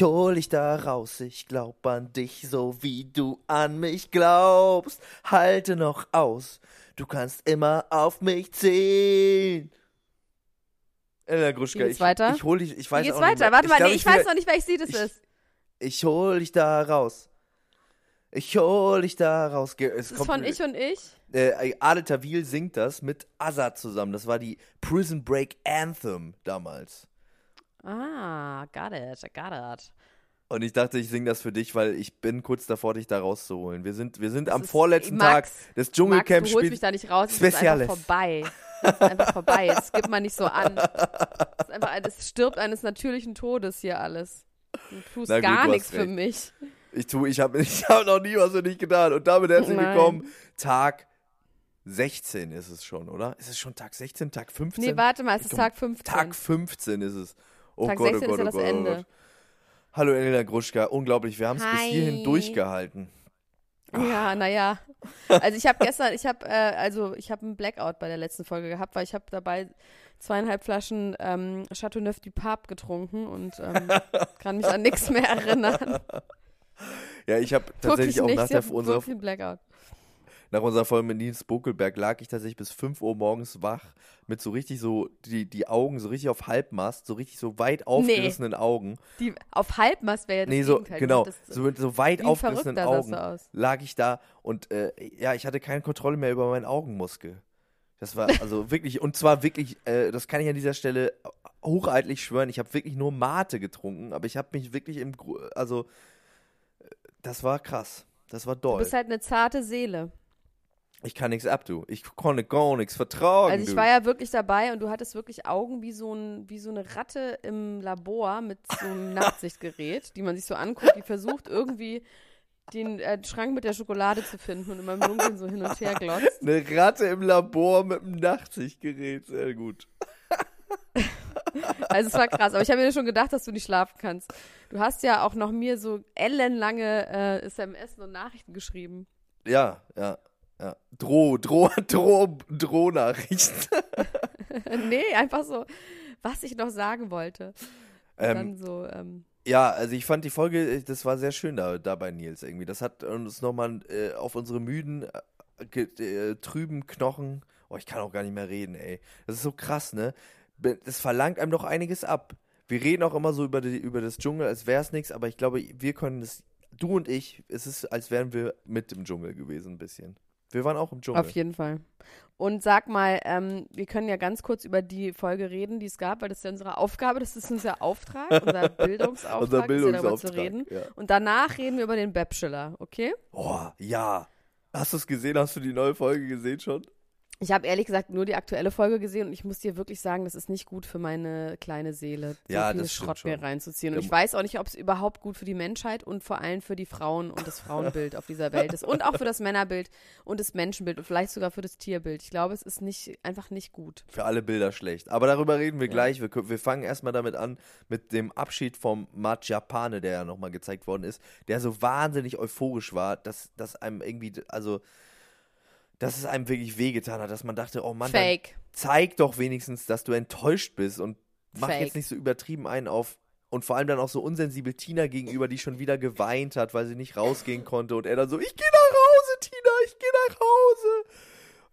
Ich hol dich da raus, ich glaub an dich, so wie du an mich glaubst. Halte noch aus, du kannst immer auf mich zählen. Elena Gruschka, ich, weiter? ich hol dich, ich weiß Wie geht's auch nicht weiter? mehr. Warte mal, glaub, nee, ich weiß noch nicht, welches Lied es ist. Ich hol dich da raus. Ich hol dich da raus. Es Das ist kommt, von Ich und Ich. äh, Adel Tawil singt das mit Azad zusammen. Das war die Prison Break Anthem damals. Ah, got it, got it. Und ich dachte, ich singe das für dich, weil ich bin kurz davor, dich da rauszuholen. Wir sind, wir sind am vorletzten Max, Tag des Max, Dschungelcamps. du holst mich da nicht raus, es ist einfach vorbei. Es ist einfach vorbei, jetzt gib mal nicht so an. Es, ist einfach, ein- es stirbt eines natürlichen Todes hier alles. Du tust Na gut, gar hast nichts für mich. Ich tue, ich habe ich hab noch nie was für dich getan. Und damit herzlich Nein. willkommen. Tag 16 ist es schon, oder? Ist es schon Tag 16, Tag 15? Nee, warte mal, es ist Tag 15. Tag 15 ist es. Oh Tag Gott, 16 oh ist Gott, ja oh das Gott, oh Ende. Hallo Elena Gruschka, unglaublich, wir haben es bis Hi. hierhin durchgehalten. Ja, naja. Also ich habe gestern, ich habe, äh, also ich habe einen Blackout bei der letzten Folge gehabt, weil ich habe dabei zweieinhalb Flaschen ähm, Chateauneuf du Pape getrunken und ähm, kann mich an nichts mehr erinnern. Ja, ich habe tatsächlich auch nach, ich der, habe unserer, Blackout. Nach unserer Folge mit Nils Buckelberg lag ich tatsächlich bis 5 Uhr morgens wach mit so richtig so, die, die Augen so richtig auf Halbmast, so richtig so weit aufgerissenen Augen. Die auf Halbmast wäre ja das Nee, so, Gegenteil. genau, Das, so mit so weit aufgerissenen Augen du aus. lag ich da und äh, ja, ich hatte keine Kontrolle mehr über meinen Augenmuskel. Das war also wirklich, und zwar wirklich, äh, das kann ich an dieser Stelle hocheitlich schwören, ich habe wirklich nur Mate getrunken, aber ich habe mich wirklich im, also, äh, das war krass. Das war du doll. bist halt eine zarte Seele. Ich kann nichts abtun. Ich konnte gar nichts vertragen. Also ich du. war ja wirklich dabei und du hattest wirklich Augen wie so, ein, wie so eine Ratte im Labor mit so einem Nachtsichtgerät, die man sich so anguckt, die versucht irgendwie den äh, Schrank mit der Schokolade zu finden und immer im Dunkeln so hin und her glotzt. Eine Ratte im Labor mit einem Nachtsichtgerät, sehr gut. Also es war krass, aber ich habe mir schon gedacht, dass du nicht schlafen kannst. Du hast ja auch noch mir so ellenlange äh, SMS und Nachrichten geschrieben. Ja, ja, ja. Droh, Droh, Droh, Drohnachrichten. nee, einfach so, was ich noch sagen wollte. Ähm, dann so, ähm, Ja, also ich fand die Folge, äh, das war sehr schön da, da bei Nils irgendwie. Das hat uns nochmal äh, auf unsere müden, äh, äh, trüben Knochen. Oh, ich kann auch gar nicht mehr reden, ey. Das ist so krass, ne? Das verlangt einem doch einiges ab. Wir reden auch immer so über, die, über das Dschungel, als wäre es nichts, aber ich glaube, wir können es, du und ich, es ist, als wären wir mit im Dschungel gewesen, ein bisschen. Wir waren auch im Dschungel. Auf jeden Fall. Und sag mal, ähm, wir können ja ganz kurz über die Folge reden, die es gab, weil das ist ja unsere Aufgabe, das ist unser Auftrag, unser Bildungsauftrag, Unser ist ja darüber zu Bildungsauftrag. reden. Ja. Und danach reden wir über den Bachelor, okay? Oh, ja. Hast du es gesehen? Hast du die neue Folge gesehen schon? Ich habe ehrlich gesagt nur die aktuelle Folge gesehen und ich muss dir wirklich sagen, das ist nicht gut für meine kleine Seele, so Ja, viel Schrott mir schon. reinzuziehen. Und Ja, ich weiß auch nicht, ob es überhaupt gut für die Menschheit und vor allem für die Frauen und das Frauenbild auf dieser Welt ist. Und auch für das Männerbild und das Menschenbild und vielleicht sogar für das Tierbild. Ich glaube, es ist nicht, einfach nicht gut. Für alle Bilder schlecht. Aber darüber reden wir Ja. gleich. Wir, wir fangen erstmal damit an, mit dem Abschied vom Mat Japane, der ja nochmal gezeigt worden ist, der so wahnsinnig euphorisch war, dass, dass einem irgendwie, also, dass es einem wirklich wehgetan hat, dass man dachte, oh Mann, zeig doch wenigstens, dass du enttäuscht bist und mach Fake. jetzt nicht so übertrieben einen auf. Und vor allem dann auch so unsensibel Tina gegenüber, die schon wieder geweint hat, weil sie nicht rausgehen konnte. Und er dann so, ich gehe nach Hause, Tina, ich gehe nach Hause.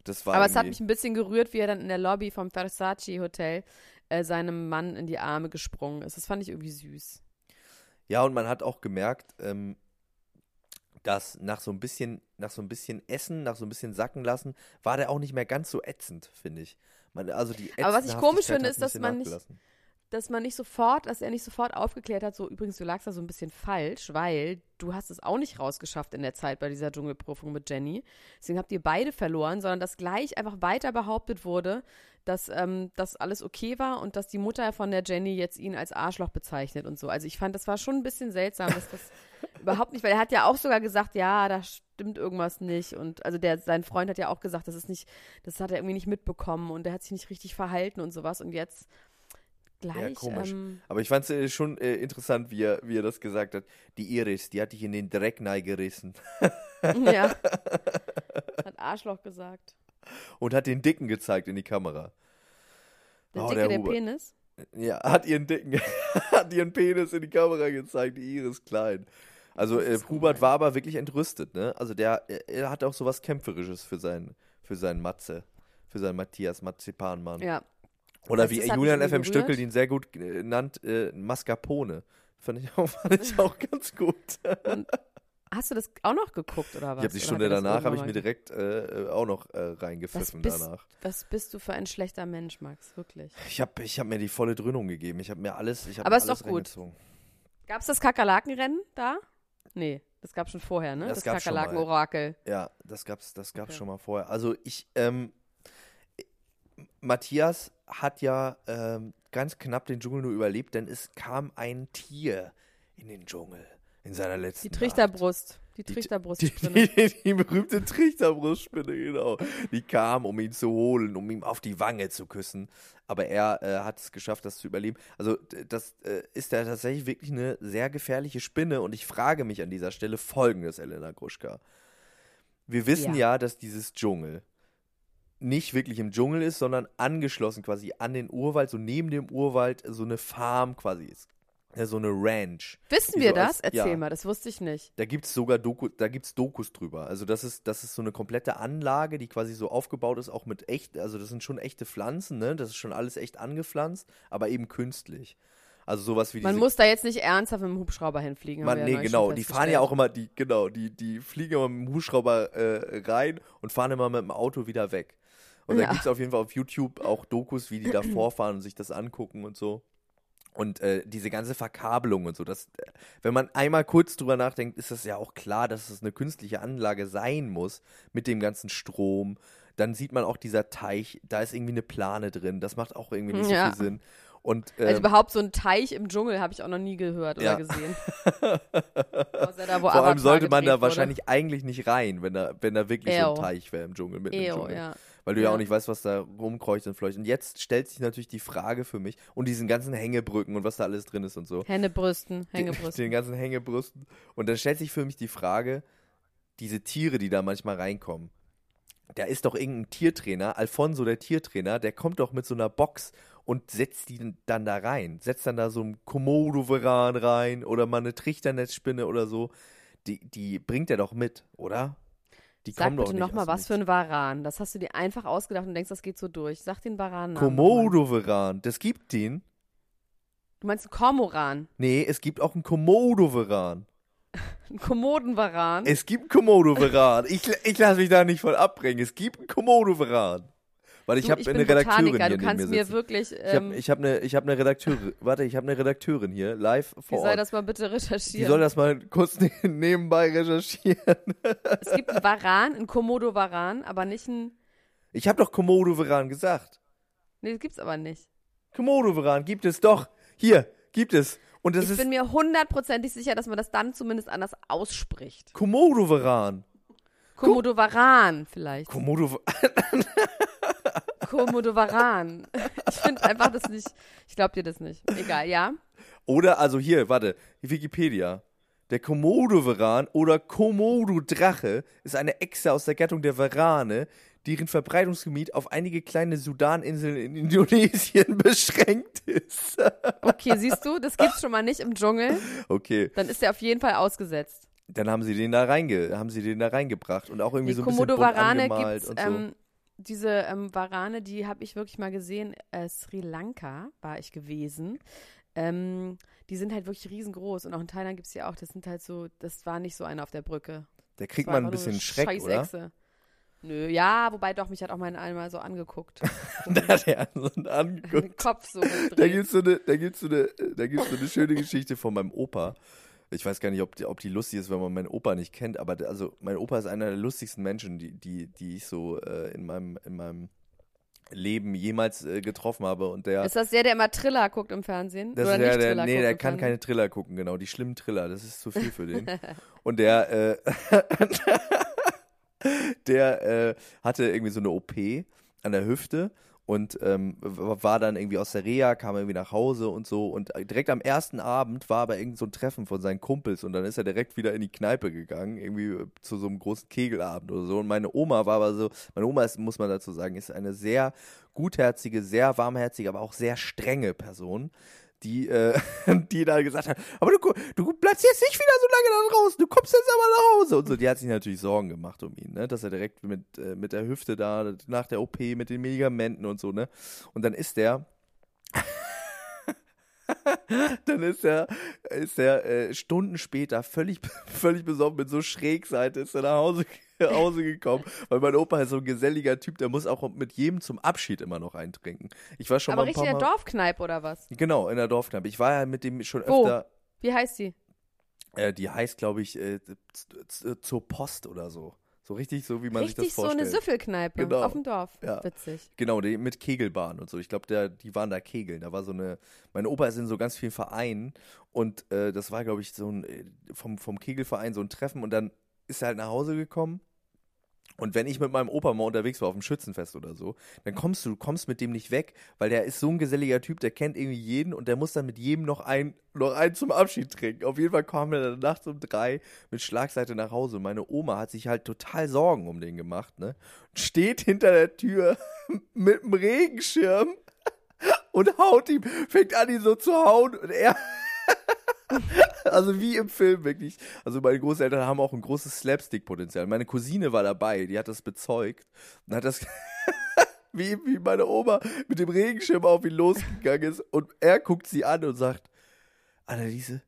Das war Aber es hat mich ein bisschen gerührt, wie er dann in der Lobby vom Versace Hotel äh, seinem Mann in die Arme gesprungen ist. Das fand ich irgendwie süß. Ja, und man hat auch gemerkt, ähm, dass nach so ein bisschen, nach so ein bisschen Essen, nach so ein bisschen Sacken lassen, war der auch nicht mehr ganz so ätzend, finde ich. Man, also die Aber was ich komisch finde, ist, dass man nicht-. Dass man nicht sofort, dass er nicht sofort aufgeklärt hat, so übrigens, du lagst da so ein bisschen falsch, weil du hast es auch nicht rausgeschafft in der Zeit bei dieser Dschungelprüfung mit Jenny. Deswegen habt ihr beide verloren, sondern dass gleich einfach weiter behauptet wurde, dass ähm, das alles okay war und dass die Mutter von der Jenny jetzt ihn als Arschloch bezeichnet und so. Also ich fand, das war schon ein bisschen seltsam, dass das überhaupt nicht, weil er hat ja auch sogar gesagt, ja, da stimmt irgendwas nicht und also der, sein Freund hat ja auch gesagt, das ist nicht, das hat er irgendwie nicht mitbekommen und er hat sich nicht richtig verhalten und sowas und jetzt gleich. komisch. Ähm, Aber ich fand es äh, schon äh, interessant, wie er, wie er das gesagt hat. Die Iris, die hat dich in den Dreck gerissen ja. Hat Arschloch gesagt. und hat den Dicken gezeigt in die Kamera. Der Oh, Dicke, der der, Hubert. Penis. Ja, hat ihren Dicken, hat ihren Penis in die Kamera gezeigt, die Iris klein. Also äh, Hubert war aber wirklich entrüstet, ne? Also der, er, er hat auch sowas Kämpferisches für seinen, für seinen Matze, für seinen Matthias Marzipanmann. Ja. Oder wie Julian FM Stöckel ihn sehr gut äh, nannt, äh, Mascarpone. Fand ich auch, fand ich auch ganz gut. Hast du das auch noch geguckt oder was? Ich habe die Stunde danach, habe ich mir direkt äh, äh, auch noch äh, Was reingepfiffen bist, danach. was bist du für ein schlechter Mensch, Max? Wirklich. Ich habe ich hab mir die volle Dröhnung gegeben. Ich habe mir alles, ich habe Aber ist doch gut. Gab es das Kakerlakenrennen da? Nee, das gab schon vorher, ne? Das Das. Kakerlaken-Orakel. Ja, das gab's, das gab's Okay. schon mal vorher. Also ich, ähm, Matthias hat ja ähm, ganz knapp den Dschungel nur überlebt, denn es kam ein Tier in den Dschungel in seiner letzten Die Trichterbrust. Die Die- Trichterbrust. Die, die, die berühmte Trichterbrustspinne, genau. Die kam, um ihn zu holen, um ihm auf die Wange zu küssen. Aber er äh, hat es geschafft, das zu überleben. Also, das äh, ist ja tatsächlich wirklich eine sehr gefährliche Spinne. Und ich frage mich an dieser Stelle folgendes, Elena Gruschka. Wir wissen Ja. ja, dass dieses Dschungel nicht wirklich im Dschungel ist, sondern angeschlossen quasi an den Urwald, so neben dem Urwald so eine Farm quasi ist. Ja, so eine Ranch. Wissen wir so das? als- Erzähl ja. mal, das wusste ich nicht. Da gibt es sogar Doku, da gibt's Dokus drüber. Also das ist, das ist so eine komplette Anlage, die quasi so aufgebaut ist, auch mit echt, also das sind schon echte Pflanzen, ne? Das ist schon alles echt angepflanzt, aber eben künstlich. Also sowas wie Man muss da jetzt nicht ernsthaft mit dem Hubschrauber hinfliegen. man, ja nee, neulich genau. Die fahren ja auch immer, die, genau, die, die fliegen immer mit dem Hubschrauber äh, rein und fahren immer mit dem Auto wieder weg. Und da Ja. gibt es auf jeden Fall auf YouTube auch Dokus, wie die da vorfahren und sich das angucken und so. Und äh, diese ganze Verkabelung und so, das, äh, wenn man einmal kurz drüber nachdenkt, ist das ja auch klar, dass es eine künstliche Anlage sein muss mit dem ganzen Strom. Dann sieht man auch dieser Teich, da ist irgendwie eine Plane drin. Das macht auch irgendwie nicht Ja. so viel Sinn. Und Also ähm, überhaupt so ein Teich im Dschungel habe ich auch noch nie gehört Ja. oder gesehen. Außer da, wo Vor allem sollte man da wurde. wahrscheinlich eigentlich nicht rein, wenn da, wenn da wirklich so Ew. ein Teich wäre im Dschungel, mitten im Ew, Dschungel. ja. Weil du ja. Ja. auch nicht weißt, was da rumkreucht und fleucht. Und jetzt stellt sich natürlich die Frage für mich und diesen ganzen Hängebrücken und was da alles drin ist und so. Händebrüsten, Den, Hängebrüsten. den ganzen Hängebrüsten. Und dann stellt sich für mich die Frage, diese Tiere, die da manchmal reinkommen. Da ist doch irgendein Tiertrainer, Alfonso der Tiertrainer, der kommt doch mit so einer Box und setzt die dann da rein. Setzt dann da so einen Komodo-Varan rein oder mal eine Trichternetzspinne oder so. Die, die bringt er doch mit, oder? Die Sag kommen bitte nochmal, was für ein Varan. Das hast du dir einfach ausgedacht und denkst, das geht so durch. Sag den Varan. Komodo-Varan, das gibt den. Du meinst einen Kormoran. Nee, es gibt auch einen Komodo-Varan. Einen Kommodenvaran. Es gibt einen Komodo-Varan. Ich, ich lasse mich da nicht von abbringen. Es gibt einen Komodo-Varan. Weil ich habe eine bin Redakteurin Botaniker, hier du kannst mir mir wirklich. Ich habe Ähm, ich hab eine, ich hab eine Redakteurin, warte, ich habe eine Redakteurin hier, live vor soll Ort. das mal bitte Die recherchieren? soll das mal kurz ne- nebenbei recherchieren. es gibt einen Varan, einen Komodo-Varan, aber nicht einen. Ich habe doch Komodo-Varan gesagt. Nee, das gibt's aber nicht. Komodo-Varan gibt es doch. Hier, gibt es. Und das ich ist bin mir hundertprozentig sicher, dass man das dann zumindest anders ausspricht. Komodo-Varan. Komodo-Varan vielleicht. Komodo Komodo-Varan. Ich finde einfach das nicht. Ich glaube dir das nicht. Egal, ja. Oder, also hier, warte, Wikipedia. Der Komodo-Varan oder Komodo-Drache ist eine Echse aus der Gattung der Varane, deren Verbreitungsgebiet auf einige kleine Sudaninseln in Indonesien beschränkt ist. Okay, siehst du, das gibt's schon mal nicht im Dschungel. okay, Dann ist er auf jeden Fall ausgesetzt. dann haben sie den da reinge haben sie den da reingebracht und auch irgendwie Die so ein bisschen bunt Komodo-Varane angemalt gibt's und so. ähm, diese ähm, Warane, die habe ich wirklich mal gesehen. Äh, Sri Lanka war ich gewesen. Ähm, die sind halt wirklich riesengroß und auch in Thailand gibt es ja auch, das sind halt so, das war nicht so einer auf der Brücke. Der kriegt man ein bisschen Schreck, oder? Scheißechse. Nö, ja, wobei doch, mich hat auch mal einmal so angeguckt. da hat er so einen angeguckt. Den Kopf so Da gibt's so eine, da gibt's so eine, da gibt's so eine schöne Geschichte von meinem Opa. Ich weiß gar nicht, ob die, ob die lustig ist, wenn man meinen Opa nicht kennt, aber also mein Opa ist einer der lustigsten Menschen, die, die, die ich so äh, in meinem, in meinem Leben jemals äh, getroffen habe. Und der, Ist das der, der immer Triller guckt im Fernsehen? das Oder ist der, der, Triller nee, der kann Fernsehen? keine Triller gucken, genau, die schlimmen Triller, das ist zu viel für den. Und der, äh, der äh, hatte irgendwie so eine OP an der Hüfte und ähm, war dann irgendwie aus der Reha, kam irgendwie nach Hause und so und direkt am ersten Abend war aber irgend so ein Treffen von seinen Kumpels und dann ist er direkt wieder in die Kneipe gegangen, irgendwie zu so einem großen Kegelabend oder so. Und meine Oma war aber so, meine Oma ist, muss man dazu sagen, ist eine sehr gutherzige, sehr warmherzige, aber auch sehr strenge Person, die, äh, die da gesagt hat, aber du, du bleibst jetzt wieder so lange da draußen, du kommst jetzt aber nach Hause und so. Die hat sich natürlich Sorgen gemacht um ihn, ne, dass er direkt mit, äh, mit der Hüfte da, nach der OP, mit den Medikamenten und so, ne. Und dann ist der, dann ist er, ist er äh, Stunden später völlig, völlig besoffen mit so Schrägseite ist er nach Hause, nach Hause gekommen, weil mein Opa ist so ein geselliger Typ, der muss auch mit jedem zum Abschied immer noch eintrinken. Ich war schon Aber mal ein richtig paar in der Dorfkneipe oder was? Genau, in der Dorfkneipe. Ich war ja mit dem schon Wo? öfter. Wie heißt die? Äh, die heißt, glaube ich, äh, z- zur Post oder so. So richtig so, wie man sich Richtig das so vorstellt. eine Süffelkneipe Genau. auf dem Dorf. Ja. Witzig. Genau, die, mit Kegelbahn und so. Ich glaube, die waren da kegeln. Da war so eine. Mein Opa ist in so ganz vielen Vereinen und äh, das war, glaube ich, so ein äh, vom, vom Kegelverein so ein Treffen und dann ist er halt nach Hause gekommen. Und wenn ich mit meinem Opa mal unterwegs war auf dem Schützenfest oder so, dann kommst du, kommst mit dem nicht weg, weil der ist so ein geselliger Typ, der kennt irgendwie jeden und der muss dann mit jedem noch ein, noch einen zum Abschied trinken. Auf jeden Fall kam er dann nachts um drei mit Schlagseite nach Hause. Meine Oma hat sich halt total Sorgen um den gemacht, ne? Steht hinter der Tür mit dem Regenschirm und haut ihm, fängt an, ihn so zu hauen und er. Also wie im Film wirklich. Also meine Großeltern haben auch ein großes Slapstick-Potenzial. Meine Cousine war dabei, die hat das bezeugt und hat das wie, wie meine Oma mit dem Regenschirm auf ihn losgegangen ist und er guckt sie an und sagt, Anneliese,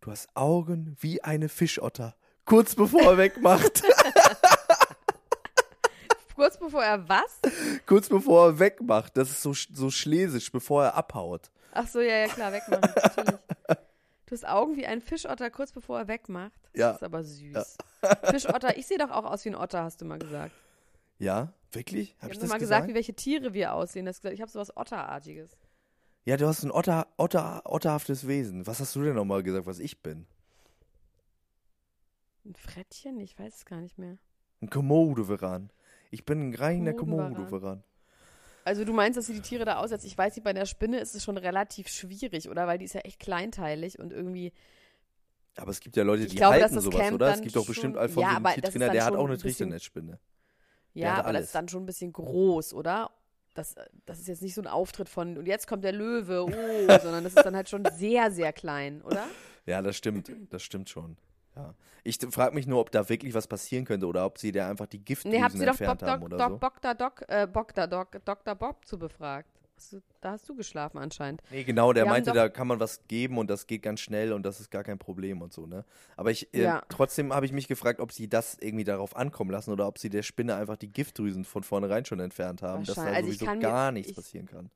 du hast Augen wie eine Fischotter. Kurz bevor er wegmacht. Kurz bevor er was? Kurz bevor er wegmacht. Das ist so, so schlesisch, bevor er abhaut. Ach so, ja, ja, klar, wegmachen. Natürlich. Du hast Augen wie ein Fischotter kurz bevor er wegmacht. Das Ja. ist aber süß. Fischotter, ich sehe doch auch aus wie ein Otter, hast du mal gesagt. Ja, wirklich? Hab Ich ich habe das mal gesagt? gesagt, wie welche Tiere wir aussehen. Das ich habe sowas Otterartiges. Ja, du hast ein Otter, Otter, otterhaftes Wesen. Was hast du denn nochmal gesagt, was ich bin? Ein Frettchen? Ich weiß es gar nicht mehr. Ein Komodo-Veran. Ich bin ein reiner. Komodo-Veran. Also du meinst, dass sie die Tiere da aussetzt? Ich weiß nicht, bei der Spinne ist es schon relativ schwierig, oder? Weil die ist ja echt kleinteilig und irgendwie. Aber es gibt ja Leute, die glaube, dass halten das sowas, Camp oder? Es gibt doch bestimmt schon- von Ja, so einem das Tiertrainer, der hat auch eine Trichternetzspinne. Ja, aber das alles. ist dann schon ein bisschen groß, oder? Das, das ist jetzt nicht so ein Auftritt von, und jetzt kommt der Löwe, oh, sondern das ist dann halt schon sehr, sehr klein, oder? Ja, das stimmt. Das stimmt schon. Ja. Ich frage mich nur, ob da wirklich was passieren könnte oder ob sie da einfach die Giftdrüsen Nee, habt ihr doch entfernt Bob haben Doc, oder Doc, so. Dr. Doc, äh, Dr. Doc, Dr. Bob zu befragt. Da hast du geschlafen anscheinend. Nee, genau, der Wir meinte, da kann man was geben und das geht ganz schnell und das ist gar kein Problem und so, ne? Aber ich, äh, Ja. trotzdem habe ich mich gefragt, ob sie das irgendwie darauf ankommen lassen oder ob sie der Spinne einfach die Giftdrüsen von vornherein schon entfernt haben, dass da. Also sowieso gar nichts ich- passieren kann.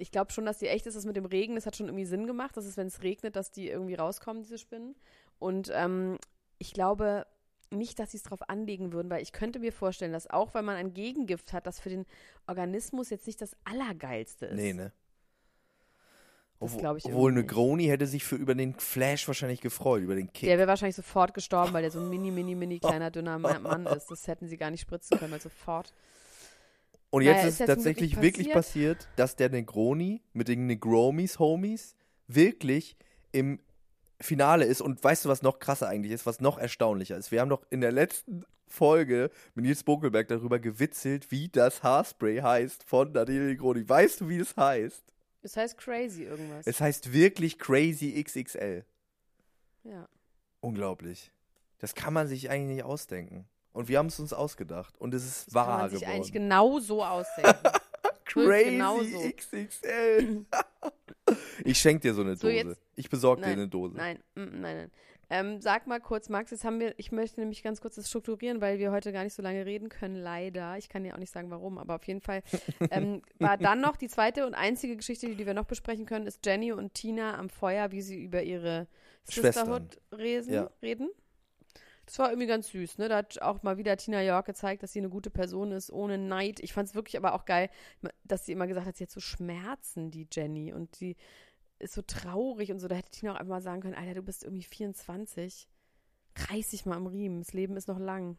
Ich glaube schon, dass die echt ist. Das mit dem Regen, das hat schon irgendwie Sinn gemacht. Das ist, wenn es regnet, dass die irgendwie rauskommen, diese Spinnen. Und ähm, ich glaube nicht, dass sie es drauf anlegen würden, weil ich könnte mir vorstellen, dass auch, weil man ein Gegengift hat, das für den Organismus jetzt nicht das Allergeilste ist. Nee, ne? Das Obwohl- glaub ich Obwohl eine. Groni hätte sich für über den Flash wahrscheinlich gefreut, über den Kick. Der wäre wahrscheinlich sofort gestorben, weil der so ein mini, mini, mini kleiner, dünner Ma- Mann ist. Das hätten sie gar nicht spritzen können, weil sofort. Und Naja, jetzt ist ist jetzt tatsächlich wirklich wirklich passiert, dass der Negroni mit den Negromis, Homies, wirklich im Finale ist. Und weißt du, was noch krasser eigentlich ist, was noch erstaunlicher ist? Wir haben doch in der letzten Folge mit Nils Bokelberg darüber gewitzelt, wie das Haarspray heißt von Daniel Negroni. Weißt du, wie es heißt? Das heißt crazy irgendwas. Es heißt wirklich Crazy XXL. ja. Unglaublich. Das kann man sich eigentlich nicht ausdenken. Und wir haben es uns ausgedacht. Und es ist Kann wahr man sich geworden. eigentlich genau so ausdenken. Crazy genauso. XXL. ich schenke dir so eine So, Dose. jetzt- ich besorge dir eine Dose. Nein, mm, nein, nein. Ähm, sag mal kurz, Max, jetzt haben wir, ich möchte nämlich ganz kurz das strukturieren, weil wir heute gar nicht so lange reden können, leider. Ich kann ja auch nicht sagen, warum, aber auf jeden Fall ähm, war dann noch die zweite und einzige Geschichte, die wir noch besprechen können, ist Jenny und Tina am Feuer, wie sie über ihre. Sisterhood resen, Ja. reden. Das war irgendwie ganz süß, ne? Da hat auch mal wieder Tina York gezeigt, dass sie eine gute Person ist, ohne Neid. Ich fand es wirklich aber auch geil, dass sie immer gesagt hat, sie hat so Schmerzen, die Jenny. Und sie ist so traurig und so. Da hätte Tina auch einfach mal sagen können, Alter, du bist irgendwie 24. Reiß dich mal am Riemen. Das Leben ist noch lang.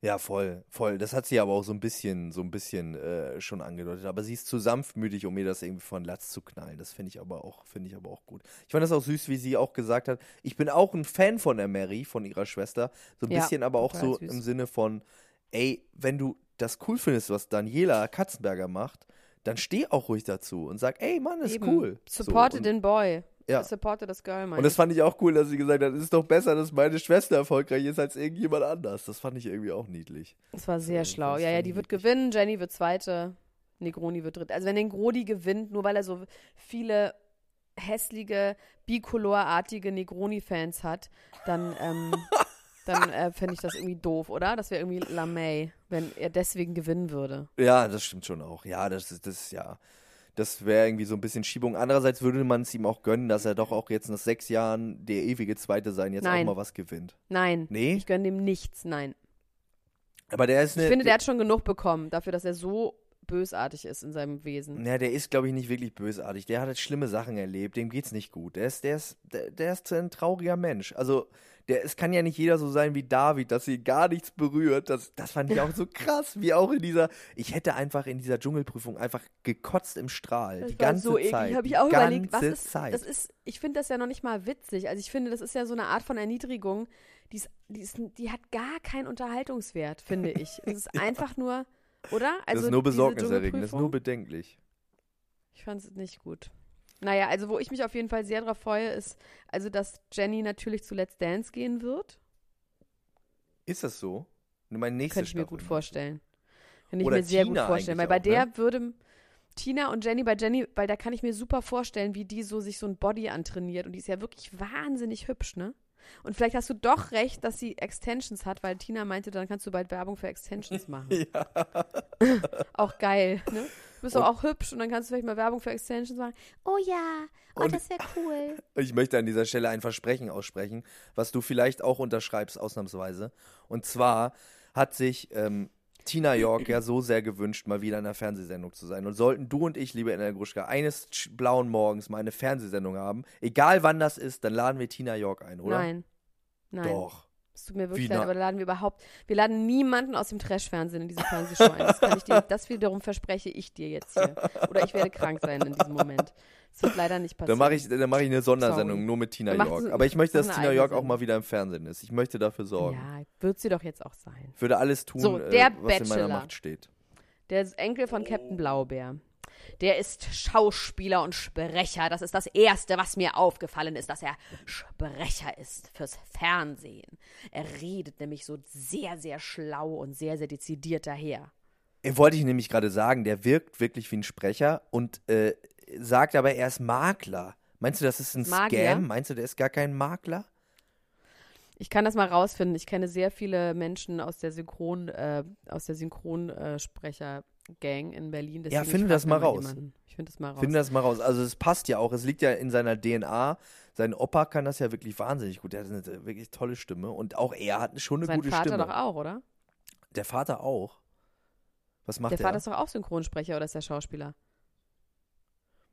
Ja, voll, voll. Das hat sie aber auch so ein bisschen, so ein bisschen äh, schon angedeutet. Aber sie ist zu sanftmütig, um mir das irgendwie von Latz zu knallen. Das finde ich aber auch, finde ich aber auch gut. Ich fand das auch süß, wie sie auch gesagt hat. Ich bin auch ein Fan von der Mary, von ihrer Schwester. So ein Ja, bisschen aber auch so süß. im Sinne von, ey, wenn du das cool findest, was Daniela Katzenberger macht, dann steh auch ruhig dazu und sag, ey Mann, ist Eben. cool. Supporte so, den Boy. Ja. Supporte das Girl, mein und das fand ich auch cool, dass sie gesagt hat, es ist doch besser, dass meine Schwester erfolgreich ist als irgendjemand anders. Das fand ich irgendwie auch niedlich. Das war sehr Das schlau. Ja, ja, die wird gewinnen, Jenny wird zweite, Negroni wird dritte. Also wenn Negroni gewinnt, nur weil er so viele hässliche, bicolorartige Negroni-Fans hat, dann, ähm, dann äh, fände ich das irgendwie doof, oder? Das wäre irgendwie LaMay, wenn er deswegen gewinnen würde. Ja, das stimmt schon auch. Ja, das ist, das ist ja. Das wäre irgendwie so ein bisschen Schiebung. Andererseits würde man es ihm auch gönnen, dass er doch auch jetzt nach sechs Jahren der ewige Zweite sein jetzt Nein. auch mal was gewinnt. Nein. Nee? Ich gönne dem nichts, nein. Aber der ist eine. Ich finde, der hat schon genug bekommen, dafür, dass er so bösartig ist in seinem Wesen. ja, der ist, glaube ich, nicht wirklich bösartig. Der hat jetzt schlimme Sachen erlebt. Dem geht's nicht gut. Der ist, der ist, der, der ist ein trauriger Mensch. Also, der, es kann ja nicht jeder so sein wie David, dass ihn gar nichts berührt. Das, das fand ich auch so krass, wie auch in dieser. Ich hätte einfach in dieser Dschungelprüfung einfach gekotzt im Strahl. die ganze Zeit. Habe ich auch überlegt, was ist, Zeit. das ist, ich finde das ja noch nicht mal witzig. Also ich finde, das ist ja so eine Art von Erniedrigung, die, ist, die, ist, die hat gar keinen Unterhaltungswert, finde ich. Es ist einfach nur, oder? Also das ist nur diese besorgniserregend, das ist nur bedenklich. Ich fand es nicht gut. Naja, also wo ich mich auf jeden Fall sehr drauf freue, ist, also dass Jenny natürlich zu Let's Dance gehen wird. Ist das so? Nur meine nächste Könnte ich mir Staffel, gut vorstellen. Kann ich Oder mir sehr Tina gut vorstellen. Weil bei auch, der ne? würde Tina und Jenny, bei Jenny, weil da kann ich mir super vorstellen, wie die so sich so ein Body antrainiert. Und die ist ja wirklich wahnsinnig hübsch, ne? Und vielleicht hast du doch recht, dass sie Extensions hat, weil Tina meinte, dann kannst du bald Werbung für Extensions machen. Ja. Auch geil, ne? Du bist Und- doch auch hübsch und dann kannst du vielleicht mal Werbung für Extensions machen. Oh ja, oh, Und- das wäre cool. Ich möchte an dieser Stelle ein Versprechen aussprechen, was du vielleicht auch unterschreibst, ausnahmsweise. Und zwar hat sich ähm, Tina York ja so sehr gewünscht, mal wieder in einer Fernsehsendung zu sein. Und sollten du und ich, liebe Ella Gruschka, eines blauen Morgens mal eine Fernsehsendung haben, egal wann das ist, dann laden wir Tina York ein, oder? Nein. Nein. Doch. Es tut mir wirklich Wie leid, aber da laden wir überhaupt, wir laden niemanden aus dem Trash-Fernsehen in diese Fernsehshow ein. Das kann ich dir, das wiederum verspreche ich dir jetzt hier. Oder ich werde krank sein in diesem Moment. Das wird leider nicht passieren. Dann mache ich, dann mach ich eine Sondersendung Sorry. nur mit Tina York. so- Aber ich möchte, dass Tina York auch mal wieder im Fernsehen ist. Ich möchte dafür sorgen. Ja, wird sie doch jetzt auch sein. Würde alles tun, So, äh, der was in meiner Bachelor. Macht steht. Der Enkel von Captain Blaubeer. Der ist Schauspieler und Sprecher. Das ist das Erste, was mir aufgefallen ist, dass er Sprecher ist fürs Fernsehen. Er redet nämlich so sehr, sehr schlau und sehr, sehr dezidiert daher. Äh, Wollte ich nämlich gerade sagen, der wirkt wirklich wie ein Sprecher und äh, sagt aber, er ist Makler. Meinst du, das ist ein Magier? Scam? Meinst du, der ist gar kein Makler? Ich kann das mal rausfinden. Ich kenne sehr viele Menschen aus der Synchron, äh, aus der Synchronsprecher-Gang in Berlin. Ja, finde das mal raus. jemanden. Ich finde das mal raus. Finde das mal raus. Also es passt ja auch. Es liegt ja in seiner DNA. Sein Opa kann das ja wirklich wahnsinnig gut. Der hat eine wirklich tolle Stimme. Und auch er hat schon eine Sein gute Vater Stimme. doch auch, oder? Der Vater auch. Was macht Der der? Vater ist doch auch Synchronsprecher oder ist der Schauspieler?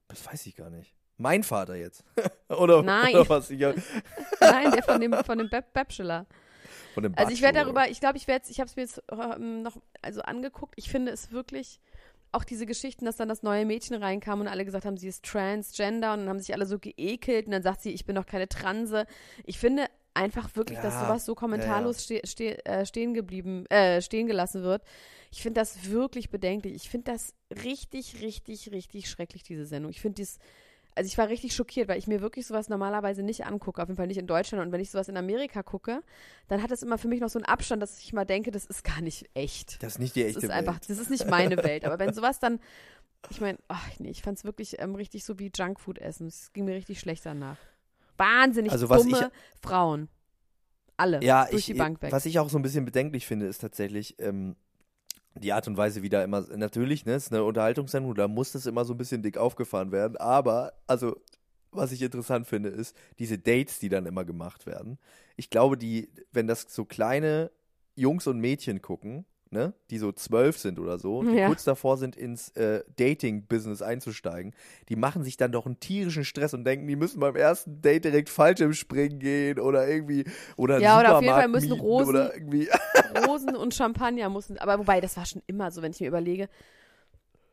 das weiß ich gar nicht. Mein Vater jetzt. oder, Nein. oder was? Nein, der von dem, von dem Bachelor. Also ich werde darüber, ich glaube, ich werde ich habe es mir jetzt ähm, noch also angeguckt. Ich finde es wirklich auch diese Geschichten, dass dann das neue Mädchen reinkam und alle gesagt haben, sie ist transgender und dann haben sich alle so geekelt und dann sagt sie, ich bin doch keine Transe. Ich finde einfach wirklich, dass Ja, sowas so kommentarlos ste ste äh, stehen geblieben, äh, stehen gelassen wird. Ich finde das wirklich bedenklich. Ich finde das richtig, richtig, richtig schrecklich, diese Sendung. Ich finde dies also ich war richtig schockiert, weil ich mir wirklich sowas normalerweise nicht angucke, auf jeden Fall nicht in Deutschland. Und wenn ich sowas in Amerika gucke, dann hat das immer für mich noch so einen Abstand, dass ich mal denke, das ist gar nicht echt. Das ist nicht die Das echte ist Welt. einfach, das ist nicht meine Welt. Aber wenn sowas dann, ich meine, ach nee, ich fand es wirklich ähm, richtig so wie Junkfood essen. Es ging mir richtig schlecht danach. Wahnsinnig Also was dumme Frauen. Alle. ja, durch ich, die Bank weg. was ich auch so ein bisschen bedenklich finde, ist tatsächlich ähm, die Art und Weise, wie da immer, natürlich, ne, es ist eine Unterhaltungssendung, da muss das immer so ein bisschen dick aufgefahren werden, aber, also, was ich interessant finde, ist diese Dates, die dann immer gemacht werden. Ich glaube, die, wenn das so kleine Jungs und Mädchen gucken, ne, die so zwölf sind oder so, die Ja. kurz davor sind, ins äh, Dating-Business einzusteigen, die machen sich dann doch einen tierischen Stress und denken, die müssen beim ersten Date direkt Fallschirmspringen gehen oder irgendwie, oder Ja, oder auf jeden Fall müssen Rosen- oder irgendwie. Rosen und Champagner mussten, aber wobei, das war schon immer so, wenn ich mir überlege,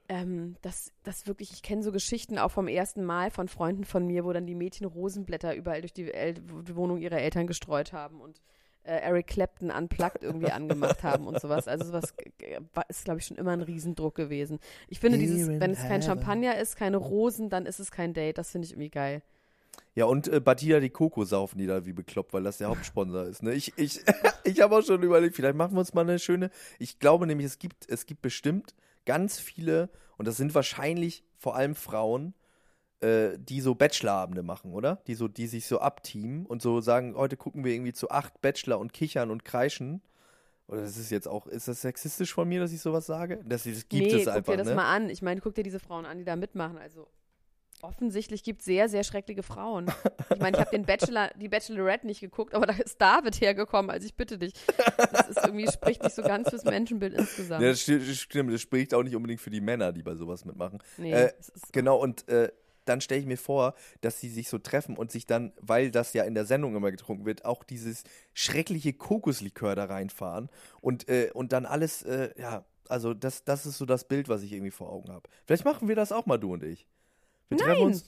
ähm, dass das wirklich, ich kenne so Geschichten auch vom ersten Mal von Freunden von mir, wo dann die Mädchen Rosenblätter überall durch die, El Wohnung ihrer Eltern gestreut haben und äh, Eric Clapton unplugged irgendwie angemacht haben und sowas. Also sowas ist, glaube ich, schon immer ein Riesendruck gewesen. Ich finde dieses, Here in wenn es kein heaven. Champagner ist, keine Rosen, dann ist es kein Date. Das finde ich irgendwie geil. Ja, und äh, Batida die Coco saufen die da wie bekloppt, weil das der Hauptsponsor ist. Ne? Ich, ich, ich habe auch schon überlegt, vielleicht machen wir uns mal eine schöne. Ich glaube nämlich, es gibt, es gibt bestimmt ganz viele, und das sind wahrscheinlich vor allem Frauen, äh, die so Bachelorabende machen, oder? Die so, die sich so abteamen und so sagen, heute gucken wir irgendwie zu acht Bachelor und kichern und kreischen. Oder das ist jetzt auch, ist das sexistisch von mir, dass ich sowas sage? Das, das gibt nee, es guck einfach, dir das ne? mal an. Ich meine, guck dir diese Frauen an, die da mitmachen. Also offensichtlich gibt es sehr, sehr schreckliche Frauen. Ich meine, ich habe den Bachelor, die Bachelorette nicht geguckt, aber da ist David hergekommen. Also ich bitte dich. Das ist irgendwie, spricht nicht so ganz fürs Menschenbild insgesamt. Ja, das sti- das stimmt, das spricht auch nicht unbedingt für die Männer, die bei sowas mitmachen. nee, äh, Genau, und äh, dann stelle ich mir vor, dass sie sich so treffen und sich dann, weil das ja in der Sendung immer getrunken wird, auch dieses schreckliche Kokoslikör da reinfahren und, äh, und dann alles, äh, ja, also das, das ist so das Bild, was ich irgendwie vor Augen habe. Vielleicht machen wir das auch mal, du und ich. Wir treffen Nein. uns.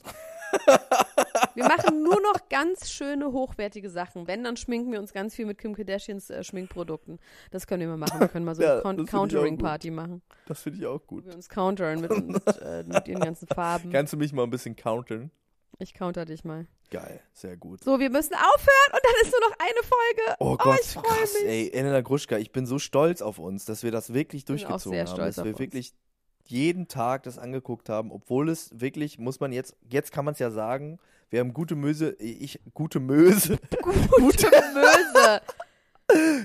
wir machen nur noch ganz schöne, hochwertige Sachen. Wenn, dann schminken wir uns ganz viel mit Kim Kardashians äh, Schminkprodukten. Das können wir mal machen. Wir können mal so Ja, eine ich Countering-Party machen. Das finde ich auch Wo gut. wir uns countern mit, mit, äh, mit ihren ganzen Farben. Kannst du mich mal ein bisschen countern? Ich counter dich mal. Geil, sehr gut. So, wir müssen aufhören und dann ist nur noch eine Folge. Oh Gott, ich krass, mich. ey, Elena Gruschka, ich bin so stolz auf uns, dass wir das wirklich bin auch durchgezogen sehr haben, stolz dass auf wir uns. wirklich jeden Tag das angeguckt haben, obwohl es wirklich, muss man jetzt, jetzt kann man es ja sagen, wir haben gute Möse, ich, gute Möse, Gute Möse.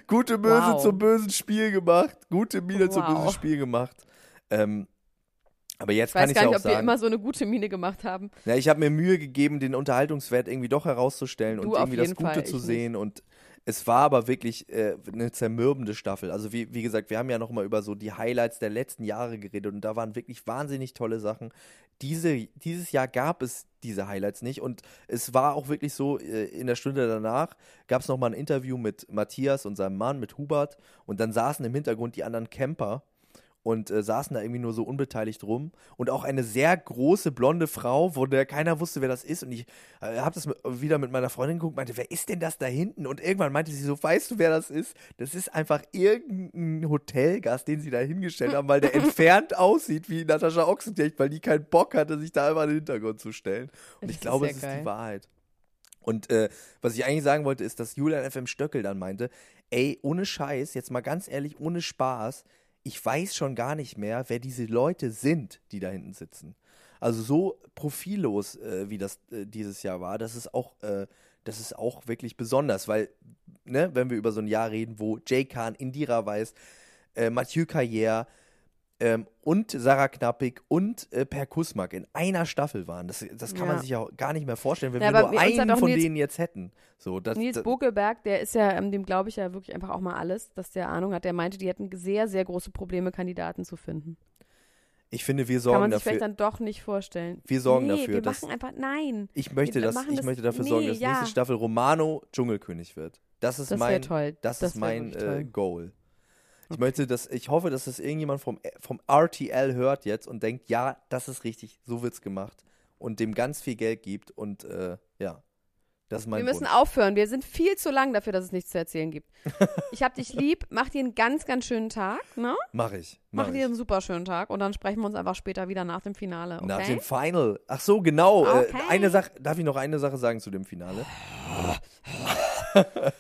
gute Möse Wow. zum bösen Spiel gemacht, gute Miene zum Wow. bösen Spiel gemacht. Ähm, aber jetzt Ich kann weiß ich gar ja nicht, auch ob wir immer so eine gute Miene gemacht haben. ja, ich habe mir Mühe gegeben, den Unterhaltungswert irgendwie doch herauszustellen Du und irgendwie das Gute Fall, zu sehen. Und es war aber wirklich äh, eine zermürbende Staffel. Also wie, wie gesagt, wir haben ja noch mal über so die Highlights der letzten Jahre geredet und da waren wirklich wahnsinnig tolle Sachen. Diese, dieses Jahr gab es diese Highlights nicht und es war auch wirklich so, äh, in der Stunde danach gab es noch mal ein Interview mit Matthias und seinem Mann, mit Hubert und dann saßen im Hintergrund die anderen Camper und äh, saßen da irgendwie nur so unbeteiligt rum. Und auch eine sehr große blonde Frau, von der keiner wusste, wer das ist. Und ich äh, habe das wieder mit meiner Freundin geguckt, meinte, wer ist denn das da hinten? Und irgendwann meinte sie so, weißt du, wer das ist? Das ist einfach irgendein Hotelgast, den sie da hingestellt haben, weil der entfernt aussieht wie Natascha Ochsenknecht, weil die keinen Bock hatte, sich da einfach in den Hintergrund zu stellen. Und Das ich glaube, es ist geil. die Wahrheit. Und äh, was ich eigentlich sagen wollte, ist, dass Julian FM Stöckel dann meinte, ey, ohne Scheiß, jetzt mal ganz ehrlich, ohne Spaß, ich weiß schon gar nicht mehr, wer diese Leute sind, die da hinten sitzen. Also so profillos, äh, wie das äh, dieses Jahr war, das ist auch, äh, das ist auch wirklich besonders, weil, ne, wenn wir über so ein Jahr reden, wo Jay Khan, Indira Weiß, äh, Mathieu Carrière ähm, und Sarah Knappig und äh, Per Kusmak in einer Staffel waren. Das, das kann man Ja. sich ja auch gar nicht mehr vorstellen, wenn Ja, wir nur einen von Nils- denen jetzt hätten. So, das, Nils das, Bokelberg, der ist ja, ähm, dem glaube ich ja wirklich einfach auch mal alles, dass der Ahnung hat. Der meinte, die hätten sehr, sehr große Probleme, Kandidaten zu finden. ich finde, wir Kann sorgen man sich dafür. vielleicht dann doch nicht vorstellen. Wir sorgen nee, dafür, wir dass- machen einfach, nein. Ich möchte, Wir das, ich möchte dafür nee, sorgen, dass ja. nächste Staffel Romano Dschungelkönig wird. Das ist Das mein, toll. Das, Das ist mein äh. Goal. Ich möchte, dass ich hoffe, dass das irgendjemand vom, vom RTL hört jetzt und denkt, ja, das ist richtig, so wird's gemacht und dem ganz viel Geld gibt und äh, ja, Das ist mein Wir müssen Wunsch. aufhören. Wir sind viel zu lang dafür, dass es nichts zu erzählen gibt. Ich hab dich lieb. Mach dir einen ganz, ganz schönen Tag. Ne? Mach ich. Mach, Mach dir einen super schönen Tag. Und dann sprechen wir uns einfach später wieder nach dem Finale. Okay? Nach dem Final. Ach so, genau. Äh, Okay. eine Sache, darf ich noch eine Sache sagen zu dem Finale?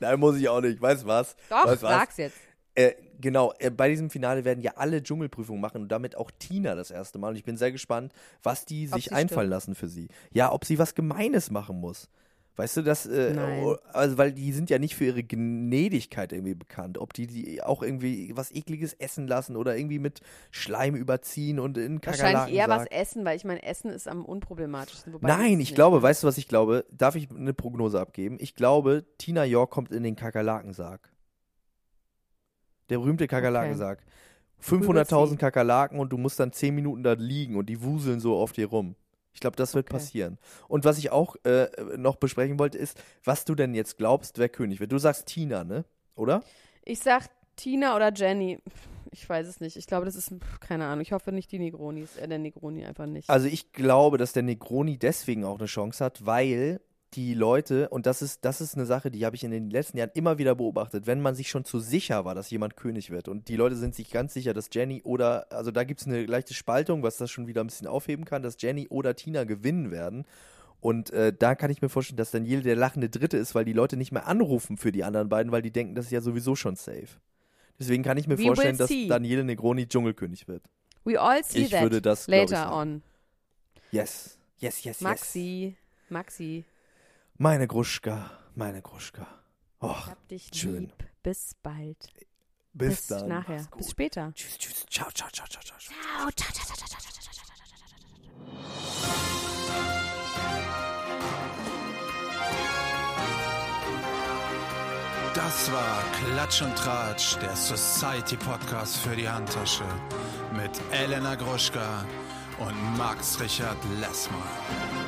Nein, muss ich auch nicht. Weißt du was? Doch, weißt was? sag's jetzt. Äh, genau, äh, bei diesem Finale werden ja alle Dschungelprüfungen machen und damit auch Tina das erste Mal. Und ich bin sehr gespannt, was die Ob sich einfallen stimmt. lassen für sie. Ja, ob sie was Gemeines machen muss. Weißt du, das, äh, oh, also weil die sind ja nicht für ihre Gnädigkeit irgendwie bekannt. Ob die, die auch irgendwie was ekliges essen lassen oder irgendwie mit Schleim überziehen und in Kakerlaken Wahrscheinlich eher was essen, weil ich meine, Essen ist am unproblematischsten. Nein, ich glaube, weißt du, was ich glaube? Darf ich eine Prognose abgeben? Ich glaube, Tina York kommt in den Kakerlakensarg. Der berühmte Kakerlakensarg. 500.000 Kakerlaken und du musst dann 10 Minuten da liegen und die wuseln so auf dir rum. Ich glaube, das wird Okay. passieren. Und was ich auch äh, noch besprechen wollte, ist, was du denn jetzt glaubst, wer König wird. Du sagst Tina, ne? Oder? Ich sag Tina oder Jenny. Ich weiß es nicht. Ich glaube, das ist, keine Ahnung. Ich hoffe nicht die Negronis, äh, der Negroni einfach nicht. Also ich glaube, dass der Negroni deswegen auch eine Chance hat, weil die Leute, und das ist, das ist eine Sache, die habe ich in den letzten Jahren immer wieder beobachtet, wenn man sich schon zu sicher war, dass jemand König wird und die Leute sind sich ganz sicher, dass Jenny oder, also da gibt es eine leichte Spaltung, was das schon wieder ein bisschen aufheben kann, dass Jenny oder Tina gewinnen werden. Und äh, da kann ich mir vorstellen, dass Daniele der lachende Dritte ist, weil die Leute nicht mehr anrufen für die anderen beiden, weil die denken, das ist ja sowieso schon safe. Deswegen kann ich mir We vorstellen, dass see. Daniele Negroni Dschungelkönig wird. We all see ich that würde das, ich, later sagen. on. Yes. Yes, yes, yes. Maxi, Maxi, Meine Gruschka, meine Gruschka. Och, ich hab dich schön. lieb. Bis bald. bis, dann. nachher. Bis später. Tschüss, tschüss. Ciao, ciao, ciao, ciao, ciao. Ciao, ciao, ciao, ciao, ciao, ciao, ciao, ciao, ciao, ciao. Das war Klatsch und Tratsch, der Society Podcast für die Handtasche mit Elena Gruschka und Max Richard Lessmann.